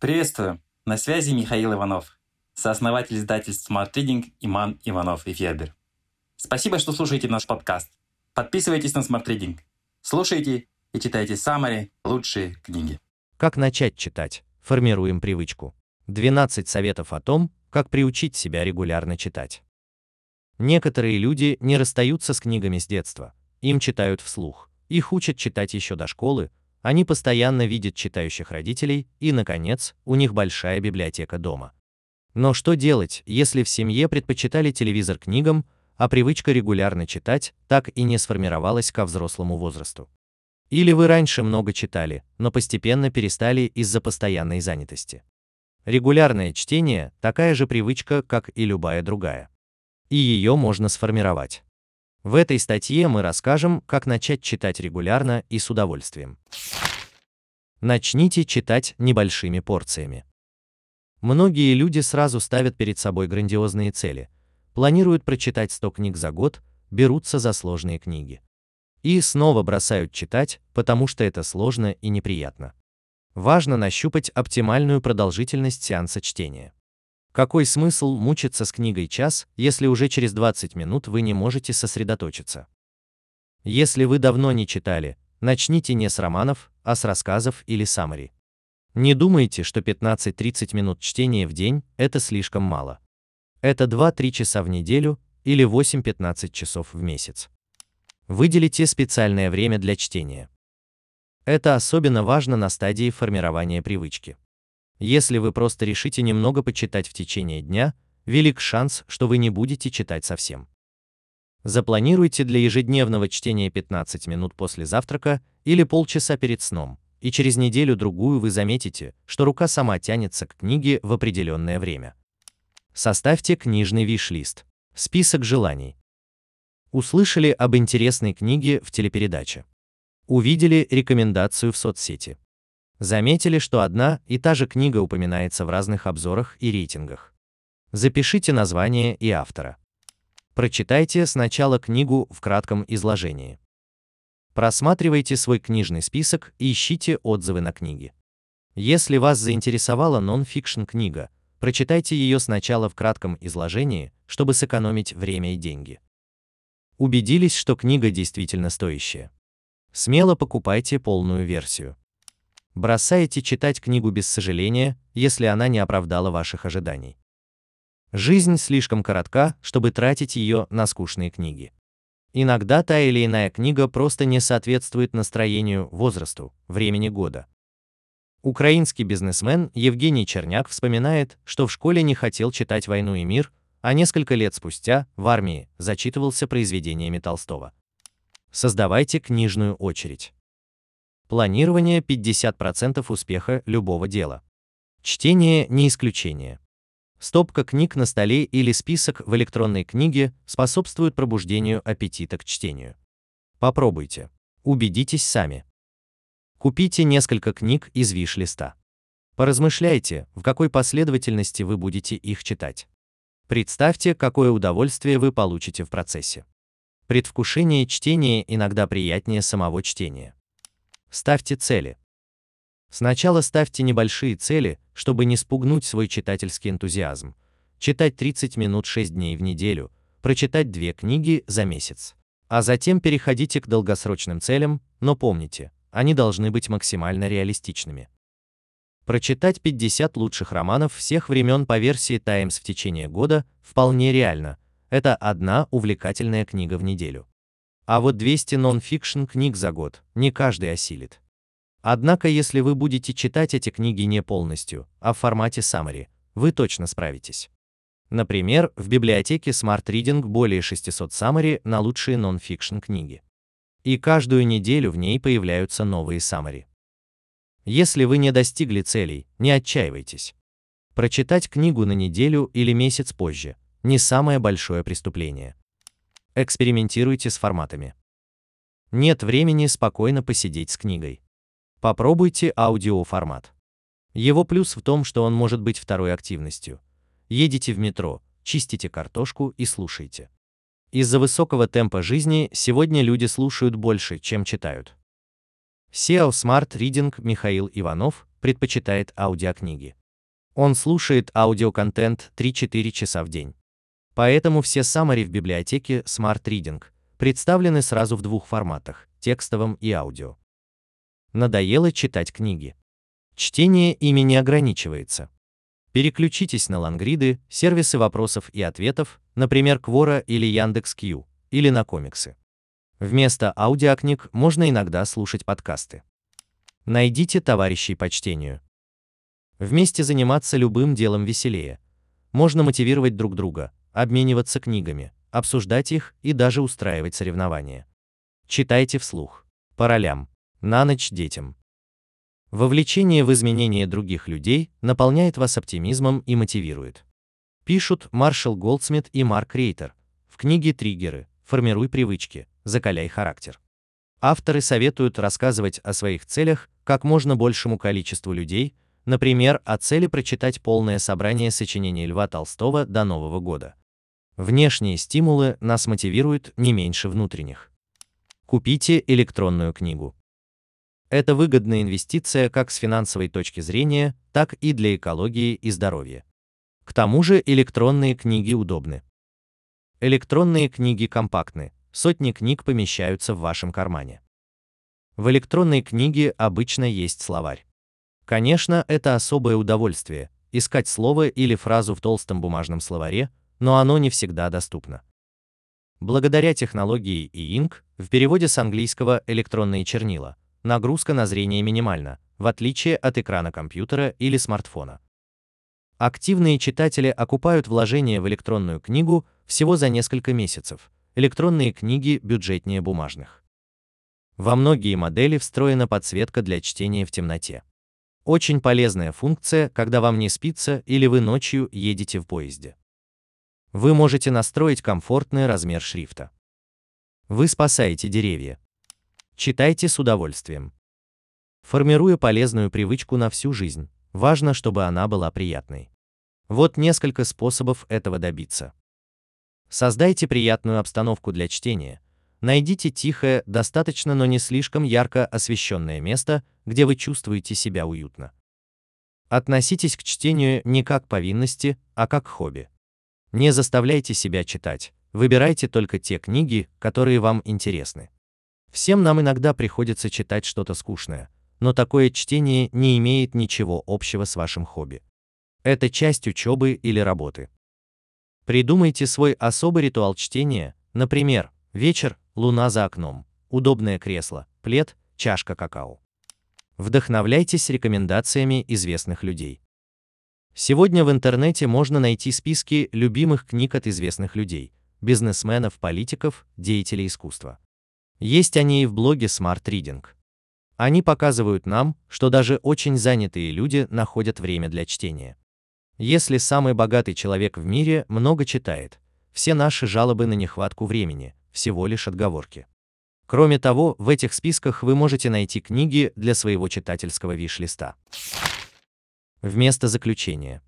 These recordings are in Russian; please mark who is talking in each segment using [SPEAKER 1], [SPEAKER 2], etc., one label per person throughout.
[SPEAKER 1] Приветствую! На связи Михаил Иванов, сооснователь издательств Smart Reading Иман Иванов и Федер. Спасибо, что слушаете наш подкаст. Подписывайтесь на Smart Reading. Слушайте и читайте самые лучшие книги.
[SPEAKER 2] Как начать читать? Формируем привычку. 12 советов о том, как приучить себя регулярно читать. Некоторые люди не расстаются с книгами с детства. Им читают вслух. Их учат читать еще до школы, они постоянно видят читающих родителей, и, наконец, у них большая библиотека дома. Но что делать, если в семье предпочитали телевизор книгам, а привычка регулярно читать так и не сформировалась ко взрослому возрасту? Или вы раньше много читали, но постепенно перестали из-за постоянной занятости? Регулярное чтение – такая же привычка, как и любая другая. И ее можно сформировать. В этой статье мы расскажем, как начать читать регулярно и с удовольствием. Начните читать небольшими порциями. Многие люди сразу ставят перед собой грандиозные цели, планируют прочитать 100 книг за год, берутся за сложные книги. И снова бросают читать, потому что это сложно и неприятно. Важно нащупать оптимальную продолжительность сеанса чтения. Какой смысл мучиться с книгой час, если уже через 20 минут вы не можете сосредоточиться? Если вы давно не читали, начните не с романов, а с рассказов или саммари. Не думайте, что 15-30 минут чтения в день – это слишком мало. Это 2-3 часа в неделю или 8-15 часов в месяц. Выделите специальное время для чтения. Это особенно важно на стадии формирования привычки. Если вы просто решите немного почитать в течение дня, велик шанс, что вы не будете читать совсем. Запланируйте для ежедневного чтения 15 минут после завтрака или полчаса перед сном, и через неделю-другую вы заметите, что рука сама тянется к книге в определенное время. Составьте книжный виш-лист. Список желаний. Услышали об интересной книге в телепередаче. Увидели рекомендацию в соцсети. Заметили, что одна и та же книга упоминается в разных обзорах и рейтингах. Запишите название и автора. Прочитайте сначала книгу в кратком изложении. Просматривайте свой книжный список и ищите отзывы на книги. Если вас заинтересовала нон-фикшн книга, прочитайте ее сначала в кратком изложении, чтобы сэкономить время и деньги. Убедились, что книга действительно стоящая. Смело покупайте полную версию бросаете читать книгу без сожаления, если она не оправдала ваших ожиданий. Жизнь слишком коротка, чтобы тратить ее на скучные книги. Иногда та или иная книга просто не соответствует настроению, возрасту, времени года. Украинский бизнесмен Евгений Черняк вспоминает, что в школе не хотел читать «Войну и мир», а несколько лет спустя, в армии, зачитывался произведениями Толстого. Создавайте книжную очередь. Планирование 50% успеха любого дела. Чтение не исключение. Стопка книг на столе или список в электронной книге способствуют пробуждению аппетита к чтению. Попробуйте. Убедитесь сами. Купите несколько книг из виш-листа. Поразмышляйте, в какой последовательности вы будете их читать. Представьте, какое удовольствие вы получите в процессе. Предвкушение чтения иногда приятнее самого чтения. Ставьте цели. Сначала ставьте небольшие цели, чтобы не спугнуть свой читательский энтузиазм. Читать 30 минут 6 дней в неделю, прочитать две книги за месяц. А затем переходите к долгосрочным целям, но помните, они должны быть максимально реалистичными. Прочитать 50 лучших романов всех времен по версии Times в течение года вполне реально. Это одна увлекательная книга в неделю. А вот 200 нон-фикшн книг за год не каждый осилит. Однако, если вы будете читать эти книги не полностью, а в формате summary, вы точно справитесь. Например, в библиотеке Smart Reading более 600 summary на лучшие нон-фикшн книги. И каждую неделю в ней появляются новые summary. Если вы не достигли целей, не отчаивайтесь. Прочитать книгу на неделю или месяц позже – не самое большое преступление. Экспериментируйте с форматами. Нет времени спокойно посидеть с книгой. Попробуйте аудиоформат. Его плюс в том, что он может быть второй активностью. Едете в метро, чистите картошку и слушайте. Из-за высокого темпа жизни сегодня люди слушают больше, чем читают. SEO Smart Reading Михаил Иванов предпочитает аудиокниги. Он слушает аудиоконтент 3-4 часа в день. Поэтому все summary в библиотеке Smart Reading представлены сразу в двух форматах – текстовом и аудио. Надоело читать книги. Чтение ими не ограничивается. Переключитесь на лангриды, сервисы вопросов и ответов, например, Quora или Яндекс.Кью, или на комиксы. Вместо аудиокниг можно иногда слушать подкасты. Найдите товарищей по чтению. Вместе заниматься любым делом веселее. Можно мотивировать друг друга, обмениваться книгами, обсуждать их и даже устраивать соревнования. Читайте вслух. По ролям. На ночь детям. Вовлечение в изменения других людей наполняет вас оптимизмом и мотивирует. Пишут Маршал Голдсмит и Марк Рейтер в книге «Триггеры. Формируй привычки. Закаляй характер». Авторы советуют рассказывать о своих целях как можно большему количеству людей, например, о цели прочитать полное собрание сочинений Льва Толстого до Нового года. Внешние стимулы нас мотивируют не меньше внутренних. Купите электронную книгу. Это выгодная инвестиция как с финансовой точки зрения, так и для экологии и здоровья. К тому же электронные книги удобны. Электронные книги компактны, сотни книг помещаются в вашем кармане. В электронной книге обычно есть словарь. Конечно, это особое удовольствие – искать слово или фразу в толстом бумажном словаре, но оно не всегда доступно. Благодаря технологии e-ink, в переводе с английского «электронные чернила», нагрузка на зрение минимальна, в отличие от экрана компьютера или смартфона. Активные читатели окупают вложения в электронную книгу всего за несколько месяцев. Электронные книги бюджетнее бумажных. Во многие модели встроена подсветка для чтения в темноте. Очень полезная функция, когда вам не спится или вы ночью едете в поезде. Вы можете настроить комфортный размер шрифта. Вы спасаете деревья. Читайте с удовольствием. Формируя полезную привычку на всю жизнь, важно, чтобы она была приятной. Вот несколько способов этого добиться. Создайте приятную обстановку для чтения. Найдите тихое, достаточно, но не слишком ярко освещенное место, где вы чувствуете себя уютно. Относитесь к чтению не как повинности, а как хобби. Не заставляйте себя читать, выбирайте только те книги, которые вам интересны. Всем нам иногда приходится читать что-то скучное, но такое чтение не имеет ничего общего с вашим хобби. Это часть учебы или работы. Придумайте свой особый ритуал чтения, например, вечер, луна за окном, удобное кресло, плед, чашка какао. Вдохновляйтесь рекомендациями известных людей. Сегодня в интернете можно найти списки любимых книг от известных людей, бизнесменов, политиков, деятелей искусства. Есть они и в блоге Smart Reading. Они показывают нам, что даже очень занятые люди находят время для чтения. Если самый богатый человек в мире много читает, все наши жалобы на нехватку времени – всего лишь отговорки. Кроме того, в этих списках вы можете найти книги для своего читательского виш-листа. Вместо заключения.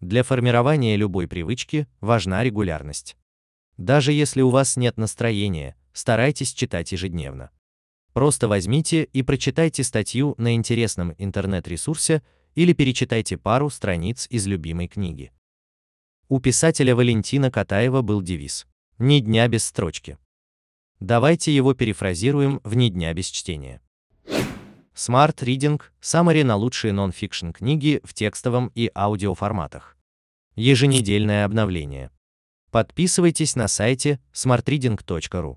[SPEAKER 2] Для формирования любой привычки важна регулярность. Даже если у вас нет настроения, старайтесь читать ежедневно. Просто возьмите и прочитайте статью на интересном интернет-ресурсе или перечитайте пару страниц из любимой книги. У писателя Валентина Катаева был девиз «Ни дня без строчки». Давайте его перефразируем в «Ни дня без чтения». Smart Reading – саммари на лучшие нон-фикшн книги в текстовом и аудиоформатах. Еженедельное обновление. Подписывайтесь на сайте smartreading.ru.